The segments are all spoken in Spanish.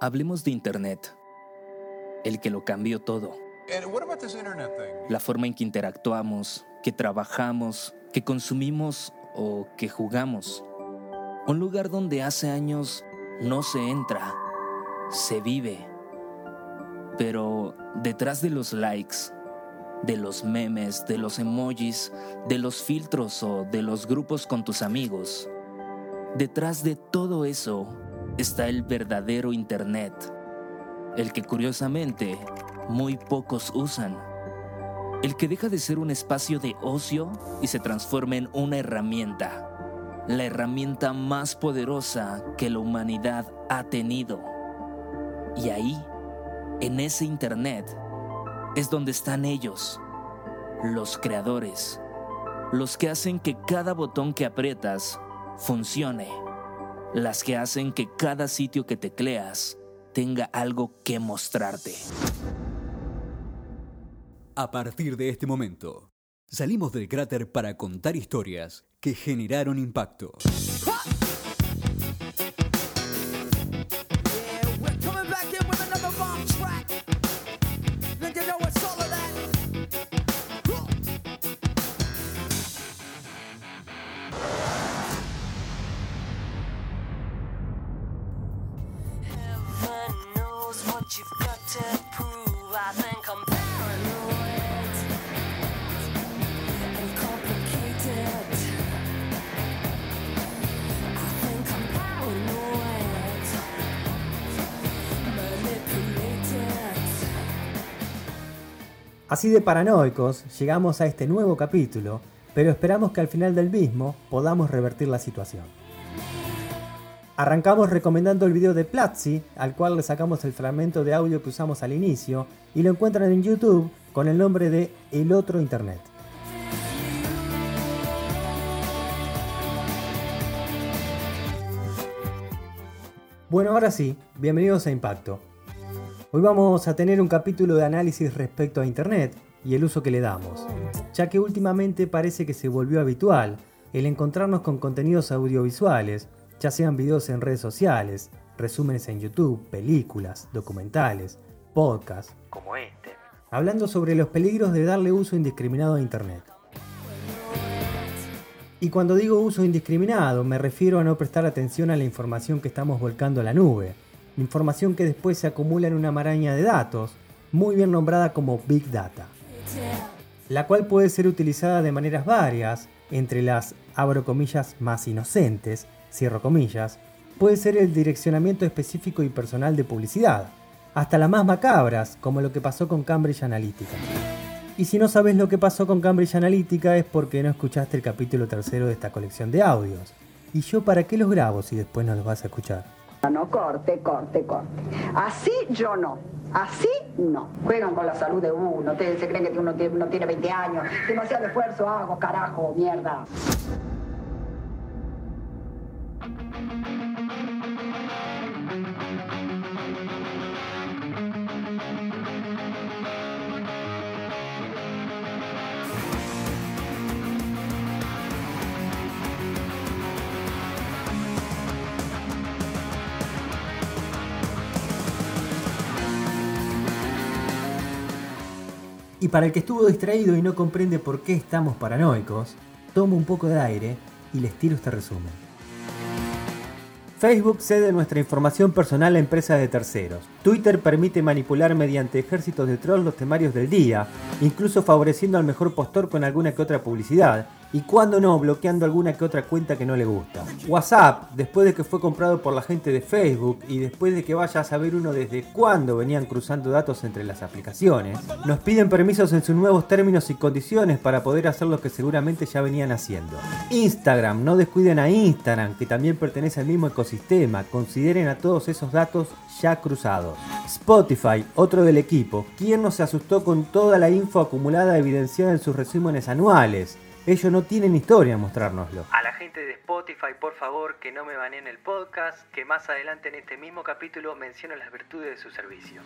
Hablemos de Internet, el que lo cambió todo. La forma en que interactuamos, que trabajamos, que consumimos o que jugamos. Un lugar donde hace años no se entra, se vive. Pero detrás de los likes, de los memes, de los emojis, de los filtros o de los grupos con tus amigos, detrás de todo eso está el verdadero Internet, el que curiosamente muy pocos usan, el que deja de ser un espacio de ocio y se transforma en una herramienta, la herramienta más poderosa que la humanidad ha tenido. Y ahí, en ese Internet, es donde están ellos, los creadores, los que hacen que cada botón que aprietas funcione las que hacen que cada sitio que tecleas tenga algo que mostrarte. A partir de este momento, salimos del cráter para contar historias que generaron impacto. Así de paranoicos llegamos a este nuevo capítulo, pero esperamos que al final del mismo podamos revertir la situación. Arrancamos recomendando el video de Platzi, al cual le sacamos el fragmento de audio que usamos al inicio, y lo encuentran en YouTube con el nombre de El Otro Internet. Bueno, ahora sí, bienvenidos a Impacto. Hoy vamos a tener un capítulo de análisis respecto a Internet y el uso que le damos, ya que últimamente parece que se volvió habitual el encontrarnos con contenidos audiovisuales, ya sean videos en redes sociales, resúmenes en YouTube, películas, documentales, podcasts, como este, hablando sobre los peligros de darle uso indiscriminado a Internet. Y cuando digo uso indiscriminado me refiero a no prestar atención a la información que estamos volcando a la nube, información que después se acumula en una maraña de datos, muy bien nombrada como Big Data, la cual puede ser utilizada de maneras varias, entre las, abro comillas, más inocentes, cierro comillas, puede ser el direccionamiento específico y personal de publicidad, hasta las más macabras, como lo que pasó con Cambridge Analytica. Y si no sabes lo que pasó con Cambridge Analytica es porque no escuchaste el capítulo tercero de esta colección de audios. ¿Y yo para qué los grabo si después no los vas a escuchar? No, corte, corte, corte. Así yo no. Así no. Juegan con la salud de uno. Ustedes se creen que uno tiene, tiene 20 años. Demasiado esfuerzo hago, carajo, mierda. Y para el que estuvo distraído y no comprende por qué estamos paranoicos, tomo un poco de aire y les tiro este resumen. Facebook cede nuestra información personal a empresas de terceros. Twitter permite manipular mediante ejércitos de trolls los temarios del día, incluso favoreciendo al mejor postor con alguna que otra publicidad y cuando no, bloqueando alguna que otra cuenta que no le gusta. WhatsApp, después de que fue comprado por la gente de Facebook y después de que vaya a saber uno desde cuándo venían cruzando datos entre las aplicaciones, nos piden permisos en sus nuevos términos y condiciones para poder hacer lo que seguramente ya venían haciendo. Instagram, no descuiden a Instagram, que también pertenece al mismo ecosistema, consideren a todos esos datos ya cruzados. Spotify, otro del equipo, quien no se asustó con toda la info acumulada evidenciada en sus resúmenes anuales? Ellos no tienen historia mostrárnoslo. A la gente de Spotify, por favor, que no me baneen el podcast, que más adelante en este mismo capítulo menciono las virtudes de su servicio.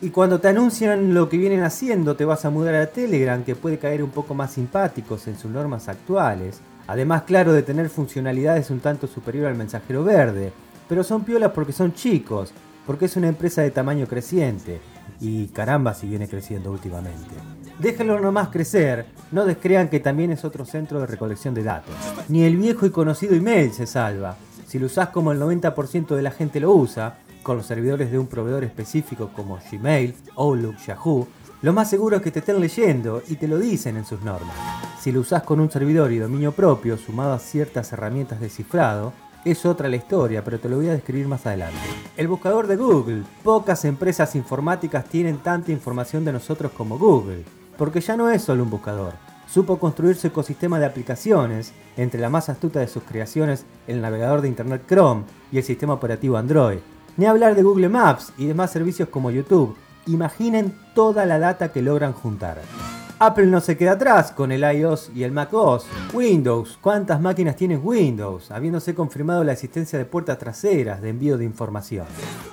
Y cuando te anuncian lo que vienen haciendo, te vas a mudar a Telegram, que puede caer un poco más simpáticos en sus normas actuales. Además, claro, de tener funcionalidades un tanto superior al mensajero verde. pero son piolas porque son chicos, porque es una empresa de tamaño creciente. Y caramba si viene creciendo últimamente. Déjenlo nomás crecer, no descrean que también es otro centro de recolección de datos. Ni el viejo y conocido email se salva. Si lo usás como el 90% de la gente lo usa, con los servidores de un proveedor específico como Gmail, Outlook, Yahoo, lo más seguro es que te estén leyendo y te lo dicen en sus normas. Si lo usás con un servidor y dominio propio sumado a ciertas herramientas de cifrado, es otra la historia, pero te lo voy a describir más adelante. El buscador de Google. Pocas empresas informáticas tienen tanta información de nosotros como Google, porque ya no es solo un buscador. Supo construir su ecosistema de aplicaciones, entre la más astuta de sus creaciones el navegador de Internet Chrome y el sistema operativo Android. Ni hablar de Google Maps y demás servicios como YouTube, Imaginen toda la data que logran juntar. Apple no se queda atrás con el iOS y el macOS. Windows, ¿cuántas máquinas tiene Windows? Habiéndose confirmado la existencia de puertas traseras de envío de información.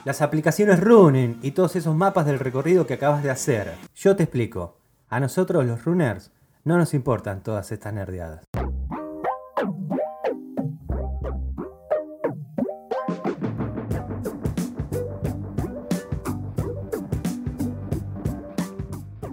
Las aplicaciones running y todos esos mapas del recorrido que acabas de hacer. Yo te explico. A nosotros los runners no nos importan todas estas nerdeadas.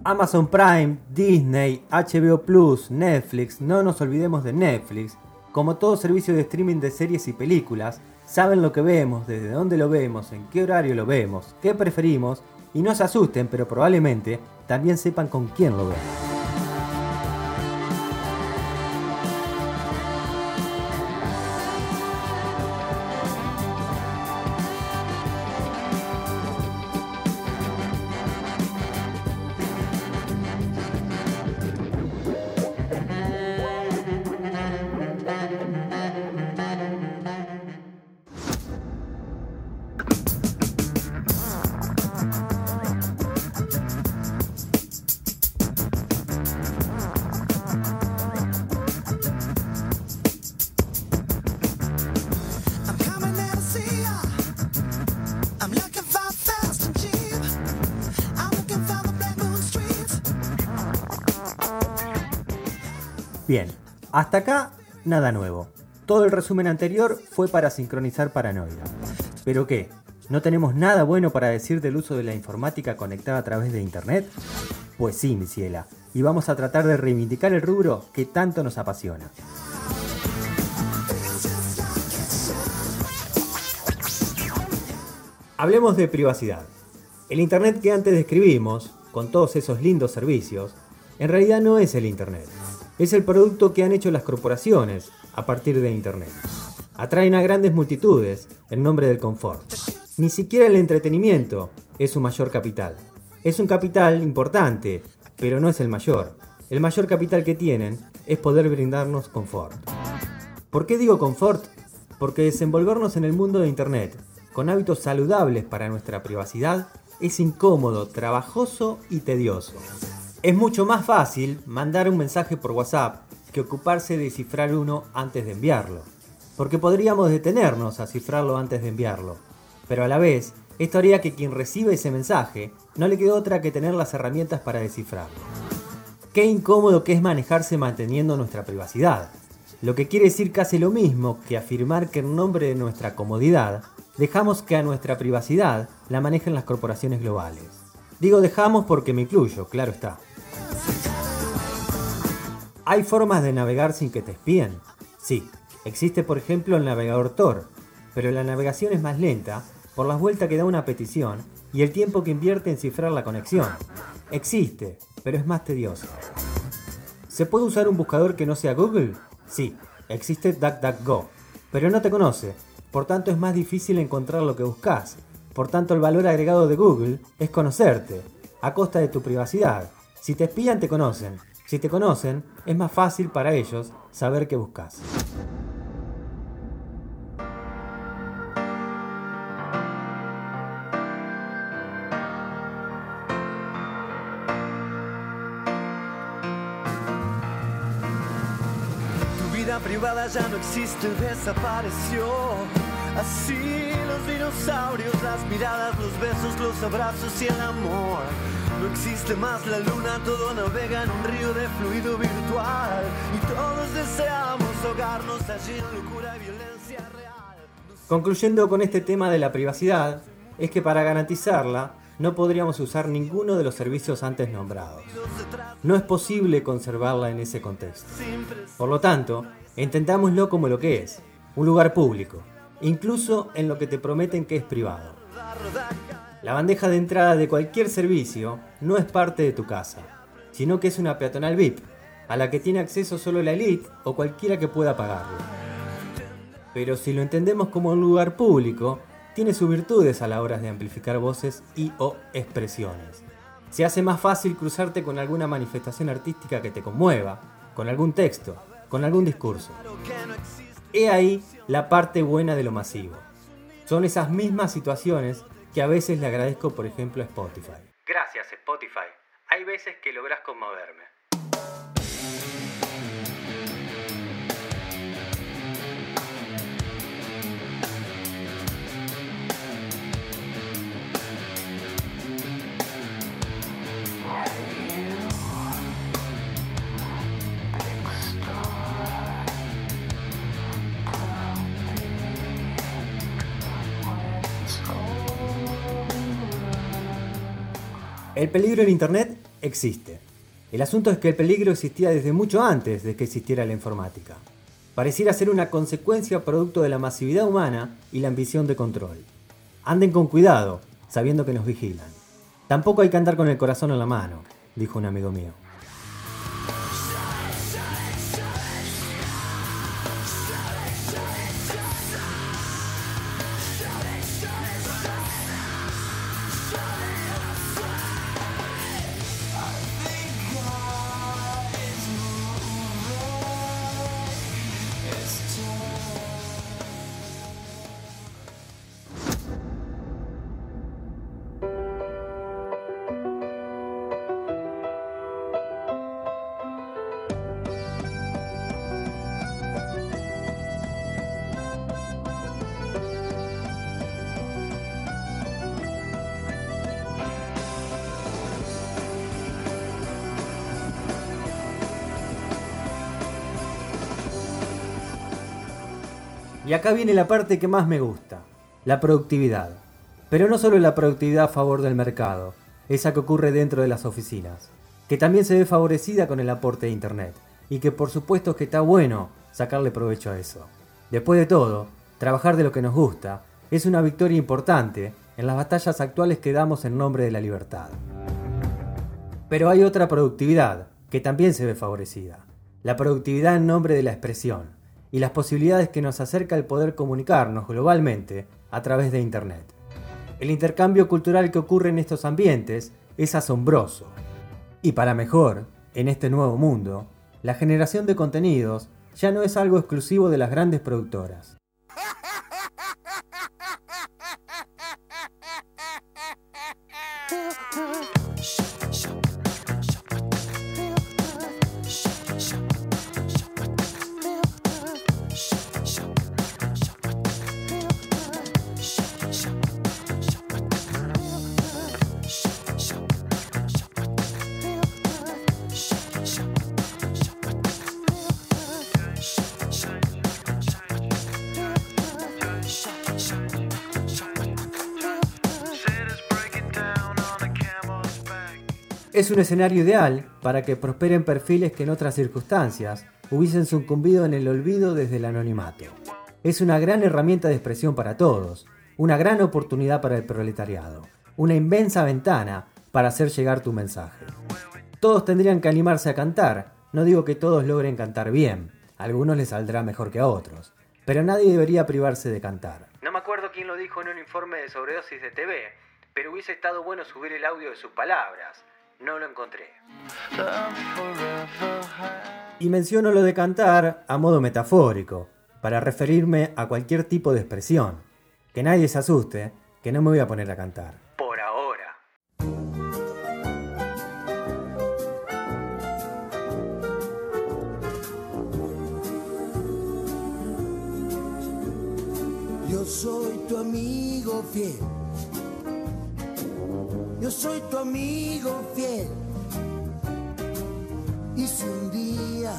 Amazon Prime, Disney, HBO Plus, Netflix, no nos olvidemos de Netflix, como todo servicio de streaming de series y películas, saben lo que vemos, desde dónde lo vemos, en qué horario lo vemos, qué preferimos, y no se asusten, pero probablemente también sepan con quién lo vemos. Bien, hasta acá nada nuevo. Todo el resumen anterior fue para sincronizar paranoia. ¿Pero qué? ¿No tenemos nada bueno para decir del uso de la informática conectada a través de Internet? Pues sí, mi ciela, y vamos a tratar de reivindicar el rubro que tanto nos apasiona. Hablemos de privacidad. El Internet que antes describimos, con todos esos lindos servicios, en realidad no es el Internet es el producto que han hecho las corporaciones a partir de Internet. Atraen a grandes multitudes en nombre del confort. Ni siquiera el entretenimiento es su mayor capital. Es un capital importante, pero no es el mayor. El mayor capital que tienen es poder brindarnos confort. ¿Por qué digo confort? Porque desenvolvernos en el mundo de Internet con hábitos saludables para nuestra privacidad es incómodo, trabajoso y tedioso. Es mucho más fácil mandar un mensaje por WhatsApp que ocuparse de cifrar uno antes de enviarlo. Porque podríamos detenernos a cifrarlo antes de enviarlo. Pero a la vez, esto haría que quien recibe ese mensaje no le quede otra que tener las herramientas para descifrarlo. Qué incómodo que es manejarse manteniendo nuestra privacidad. Lo que quiere decir casi lo mismo que afirmar que en nombre de nuestra comodidad, dejamos que a nuestra privacidad la manejen las corporaciones globales. Digo dejamos porque me incluyo, claro está. ¿Hay formas de navegar sin que te espíen? Sí, existe por ejemplo el navegador Tor, pero la navegación es más lenta por las vueltas que da una petición y el tiempo que invierte en cifrar la conexión. Existe, pero es más tedioso. ¿Se puede usar un buscador que no sea Google? Sí, existe DuckDuckGo, pero no te conoce, por tanto es más difícil encontrar lo que buscas. Por tanto el valor agregado de Google es conocerte, a costa de tu privacidad. Si te espían te conocen, si te conocen, es más fácil para ellos saber qué buscas. Tu vida privada ya no existe, desapareció. Así los dinosaurios, las miradas, los besos, los abrazos y el amor. No existe más la luna, todo navega en un río de fluido virtual. Y todos deseamos ahogarnos allí en locura y violencia real. Concluyendo con este tema de la privacidad, es que para garantizarla no podríamos usar ninguno de los servicios antes nombrados. No es posible conservarla en ese contexto. Por lo tanto, entendámoslo como lo que es, un lugar público, incluso en lo que te prometen que es privado. La bandeja de entrada de cualquier servicio no es parte de tu casa, sino que es una peatonal VIP, a la que tiene acceso solo la elite o cualquiera que pueda pagarlo. Pero si lo entendemos como un lugar público, tiene sus virtudes a la hora de amplificar voces y o expresiones. Se hace más fácil cruzarte con alguna manifestación artística que te conmueva, con algún texto, con algún discurso. He ahí la parte buena de lo masivo. Son esas mismas situaciones que a veces le agradezco, por ejemplo, a Spotify. Gracias, Spotify. Hay veces que logras conmoverme. El peligro en Internet existe. El asunto es que el peligro existía desde mucho antes de que existiera la informática. Pareciera ser una consecuencia producto de la masividad humana y la ambición de control. Anden con cuidado, sabiendo que nos vigilan. Tampoco hay que andar con el corazón en la mano, dijo un amigo mío. Y acá viene la parte que más me gusta, la productividad. Pero no solo la productividad a favor del mercado, esa que ocurre dentro de las oficinas, que también se ve favorecida con el aporte de Internet, y que por supuesto que está bueno sacarle provecho a eso. Después de todo, trabajar de lo que nos gusta es una victoria importante en las batallas actuales que damos en nombre de la libertad. Pero hay otra productividad que también se ve favorecida, la productividad en nombre de la expresión y las posibilidades que nos acerca el poder comunicarnos globalmente a través de Internet. El intercambio cultural que ocurre en estos ambientes es asombroso. Y para mejor, en este nuevo mundo, la generación de contenidos ya no es algo exclusivo de las grandes productoras. Es un escenario ideal para que prosperen perfiles que en otras circunstancias hubiesen sucumbido en el olvido desde el anonimato. Es una gran herramienta de expresión para todos, una gran oportunidad para el proletariado, una inmensa ventana para hacer llegar tu mensaje. Todos tendrían que animarse a cantar, no digo que todos logren cantar bien, a algunos les saldrá mejor que a otros, pero nadie debería privarse de cantar. No me acuerdo quién lo dijo en un informe de sobredosis de TV, pero hubiese estado bueno subir el audio de sus palabras no lo encontré. Y menciono lo de cantar a modo metafórico, para referirme a cualquier tipo de expresión. Que nadie se asuste, que no me voy a poner a cantar. Por ahora. Yo soy tu amigo fiel soy tu amigo fiel. Y si un día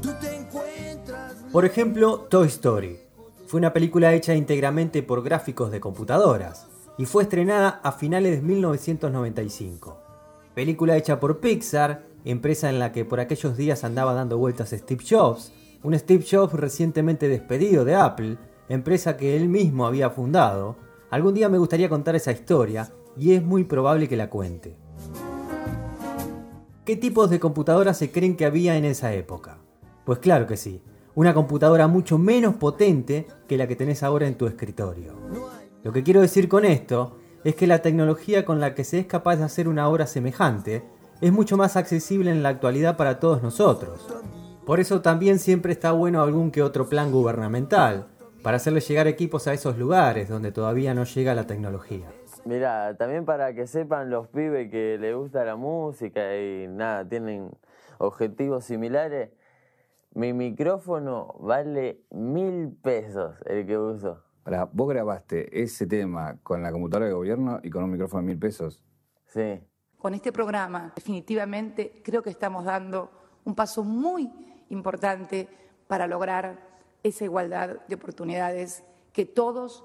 tú te encuentras... Por ejemplo, Toy Story. fue una película hecha íntegramente por gráficos de computadoras y fue estrenada a finales de 1995. Película hecha por Pixar, empresa en la que por aquellos días andaba dando vueltas Steve Jobs, un Steve Jobs recientemente despedido de Apple, empresa que él mismo había fundado. Algún día me gustaría contar esa historia y es muy probable que la cuente. ¿Qué tipos de computadoras se creen que había en esa época? Pues claro que sí, una computadora mucho menos potente que la que tenés ahora en tu escritorio. Lo que quiero decir con esto es que la tecnología con la que se es capaz de hacer una obra semejante es mucho más accesible en la actualidad para todos nosotros. Por eso también siempre está bueno algún que otro plan gubernamental, para hacerle llegar equipos a esos lugares donde todavía no llega la tecnología. Mira, también para que sepan los pibes que les gusta la música y nada, tienen objetivos similares, mi micrófono vale mil pesos el que uso. Para, ¿Vos grabaste ese tema con la computadora de gobierno y con un micrófono de mil pesos? Sí. Con este programa, definitivamente, creo que estamos dando un paso muy importante para lograr esa igualdad de oportunidades que todos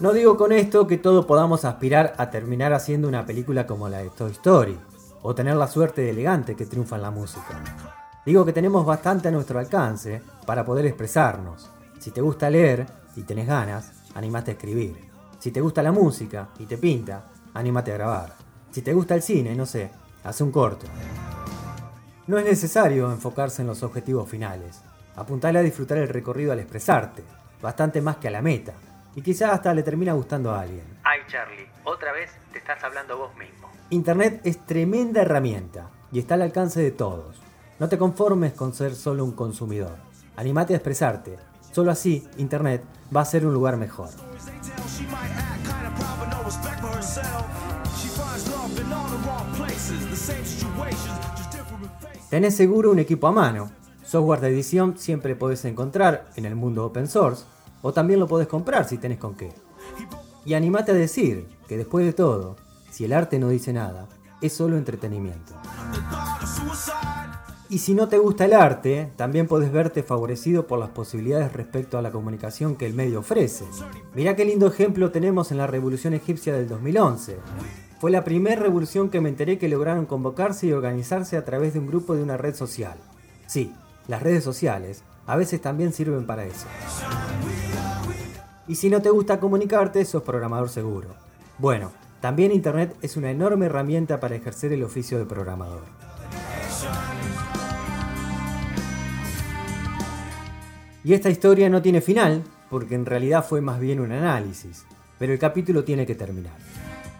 No digo con esto que todos podamos aspirar a terminar haciendo una película como la de Toy Story, o tener la suerte de elegante que triunfa en la música. Digo que tenemos bastante a nuestro alcance para poder expresarnos. Si te gusta leer y tenés ganas, animate a escribir. Si te gusta la música y te pinta, animate a grabar. Si te gusta el cine, no sé, hace un corto. No es necesario enfocarse en los objetivos finales. Apuntale a disfrutar el recorrido al expresarte, bastante más que a la meta. Y quizás hasta le termina gustando a alguien. Ay, Charlie, otra vez te estás hablando vos mismo. Internet es tremenda herramienta y está al alcance de todos. No te conformes con ser solo un consumidor. Animate a expresarte. Solo así, Internet va a ser un lugar mejor. Tenés seguro un equipo a mano. Software de edición siempre podés encontrar en el mundo open source, o también lo podés comprar si tenés con qué. Y animate a decir que después de todo, si el arte no dice nada, es solo entretenimiento. Y si no te gusta el arte, también podés verte favorecido por las posibilidades respecto a la comunicación que el medio ofrece. Mirá qué lindo ejemplo tenemos en la Revolución Egipcia del 2011. Fue la primera revolución que me enteré que lograron convocarse y organizarse a través de un grupo de una red social. Sí, las redes sociales a veces también sirven para eso. Y si no te gusta comunicarte, sos programador seguro. Bueno, también Internet es una enorme herramienta para ejercer el oficio de programador. Y esta historia no tiene final, porque en realidad fue más bien un análisis, pero el capítulo tiene que terminar.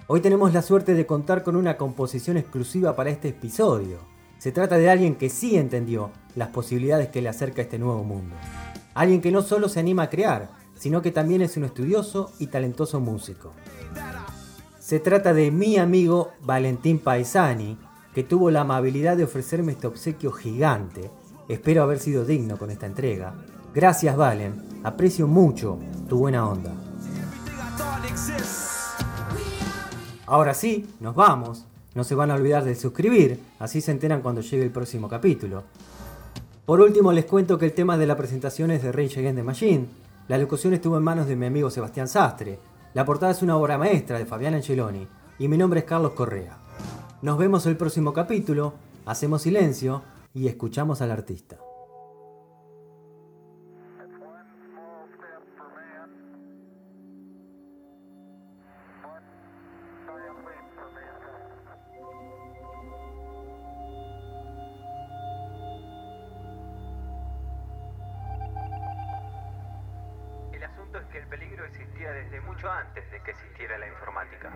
Hoy tenemos la suerte de contar con una composición exclusiva para este episodio. Se trata de alguien que sí entendió las posibilidades que le acerca este nuevo mundo. Alguien que no solo se anima a crear, sino que también es un estudioso y talentoso músico. Se trata de mi amigo Valentín Paisani, que tuvo la amabilidad de ofrecerme este obsequio gigante. Espero haber sido digno con esta entrega. Gracias Valen, aprecio mucho tu buena onda. Ahora sí, nos vamos. No se van a olvidar de suscribir, así se enteran cuando llegue el próximo capítulo. Por último, les cuento que el tema de la presentación es de Rage Against the Machine. La locución estuvo en manos de mi amigo Sebastián Sastre. La portada es una obra maestra de Fabián Angeloni. Y mi nombre es Carlos Correa. Nos vemos el próximo capítulo, hacemos silencio y escuchamos al artista. Que el peligro existía desde mucho antes de que existiera la informática.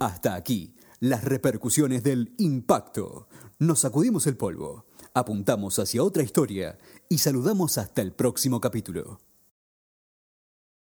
Hasta aquí, las repercusiones del impacto. Nos sacudimos el polvo, apuntamos hacia otra historia y saludamos hasta el próximo capítulo.